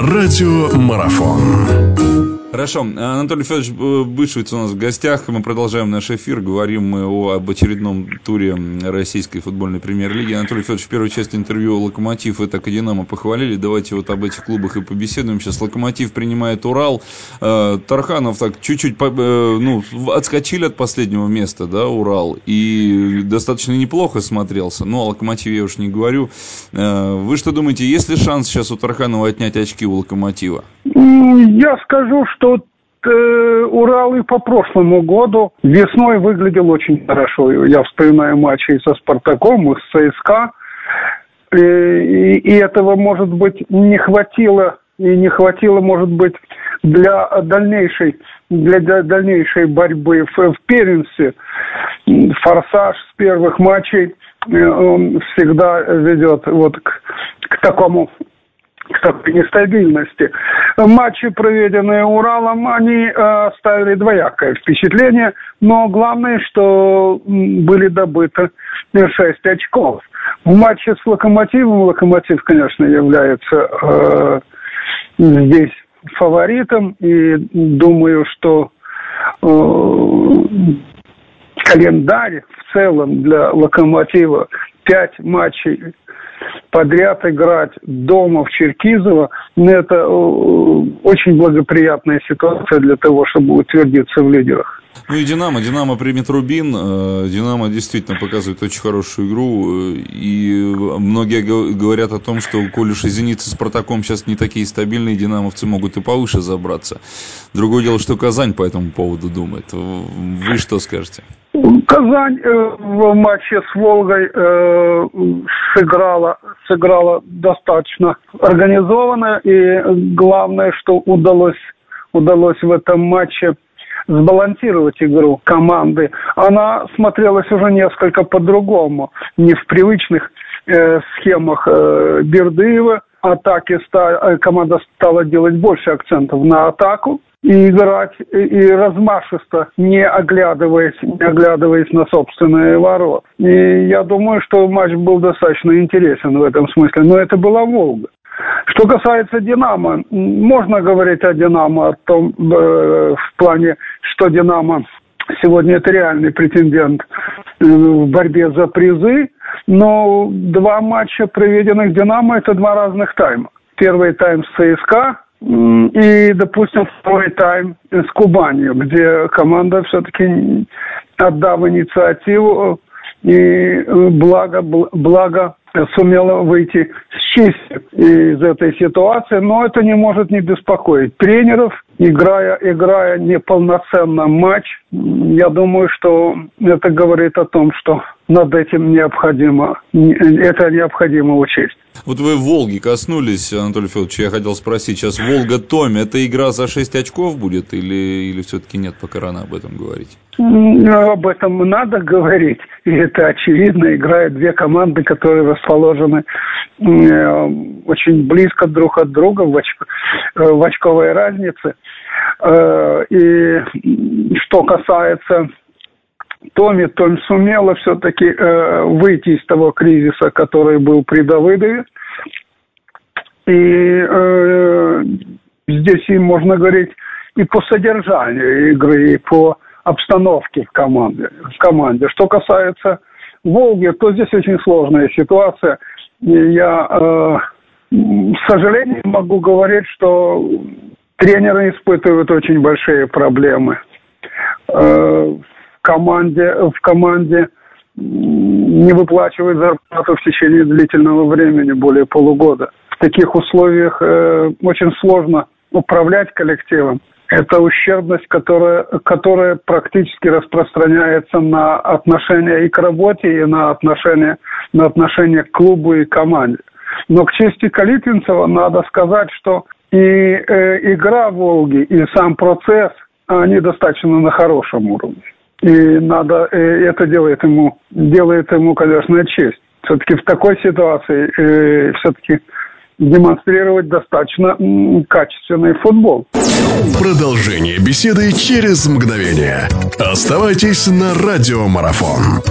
на радио Марафон. Хорошо. Анатолий Федорович Бышевец у нас в гостях. Мы продолжаем наш эфир. Говорим мы о, об очередном туре российской футбольной премьер-лиги. Анатолий Федорович, в первой части интервью «Локомотив» и так и «Динамо» похвалили. Давайте вот об этих клубах и побеседуем. Сейчас «Локомотив» принимает «Урал». Э, Тарханов так чуть-чуть э, ну, отскочили от последнего места, да, «Урал». И достаточно неплохо смотрелся. Ну, о «Локомотиве» я уж не говорю. Э, вы что думаете, есть ли шанс сейчас у Тарханова отнять очки у «Локомотива»? Я скажу, что э, Урал и по прошлому году весной выглядел очень хорошо. Я вспоминаю матчи со Спартаком, и с ЦСКА. И, и, этого, может быть, не хватило, и не хватило, может быть, для дальнейшей, для дальнейшей борьбы в, в первенстве. Форсаж с первых матчей э, он всегда ведет вот к, к такому такой нестабильности. Матчи, проведенные Уралом, они э, оставили двоякое впечатление, но главное, что были добыты 6 очков. В матче с Локомотивом, Локомотив, конечно, является э, здесь фаворитом, и думаю, что э, календарь в целом для Локомотива пять матчей подряд играть дома в Черкизово, ну, это э, очень благоприятная ситуация для того, чтобы утвердиться в лидерах. Ну и Динамо. Динамо примет Рубин. Э, Динамо действительно показывает очень хорошую игру. И многие говорят о том, что коль уж и Зенит с Спартаком сейчас не такие стабильные, динамовцы могут и повыше забраться. Другое дело, что Казань по этому поводу думает. Вы что скажете? Казань э, в матче с Волгой э, сыграла, сыграла достаточно организованно. И главное, что удалось, удалось в этом матче – сбалансировать игру команды, она смотрелась уже несколько по-другому, не в привычных э, схемах э, Бердыева. Атаки ста, э, команда стала делать больше акцентов на атаку и играть и размашисто, не оглядываясь, не оглядываясь на собственные ворот. И я думаю, что матч был достаточно интересен в этом смысле. Но это была Волга. Что касается «Динамо», можно говорить о «Динамо» о том, э, в плане, что «Динамо» сегодня это реальный претендент э, в борьбе за призы, но два матча, проведенных «Динамо», это два разных тайма. Первый тайм с ЦСКА и, допустим, второй тайм с Кубанью, где команда все-таки, отдав инициативу, и э, благо, благо сумела выйти с честью из этой ситуации, но это не может не беспокоить тренеров, играя, играя неполноценно матч. Я думаю, что это говорит о том, что над этим необходимо, это необходимо учесть. Вот вы Волги коснулись, Анатолий Федорович, я хотел спросить, сейчас Волга-Томи, это игра за 6 очков будет или, или все-таки нет, пока рано об этом говорить? Ну, об этом надо говорить, и это очевидно, играют две команды, которые расположены э, очень близко друг от друга в, очко, э, в очковой разнице. Э, и что касается Томи, Томи сумела все-таки э, выйти из того кризиса, который был при Давыдове. И э, здесь и можно говорить и по содержанию игры, и по обстановке в команде. В команде. Что касается Волги, то здесь очень сложная ситуация. Я, э, с сожалением, могу говорить, что тренеры испытывают очень большие проблемы. Э, команде, в команде не выплачивает зарплату в течение длительного времени, более полугода. В таких условиях э, очень сложно управлять коллективом. Это ущербность, которая, которая практически распространяется на отношения и к работе, и на отношения, на отношения к клубу и команде. Но к чести Калитвинцева надо сказать, что и э, игра Волги, и сам процесс, они достаточно на хорошем уровне. И надо, и это делает ему, делает ему, конечно, честь. Все-таки в такой ситуации э, все-таки демонстрировать достаточно качественный футбол. Продолжение беседы через мгновение. Оставайтесь на радиомарафон.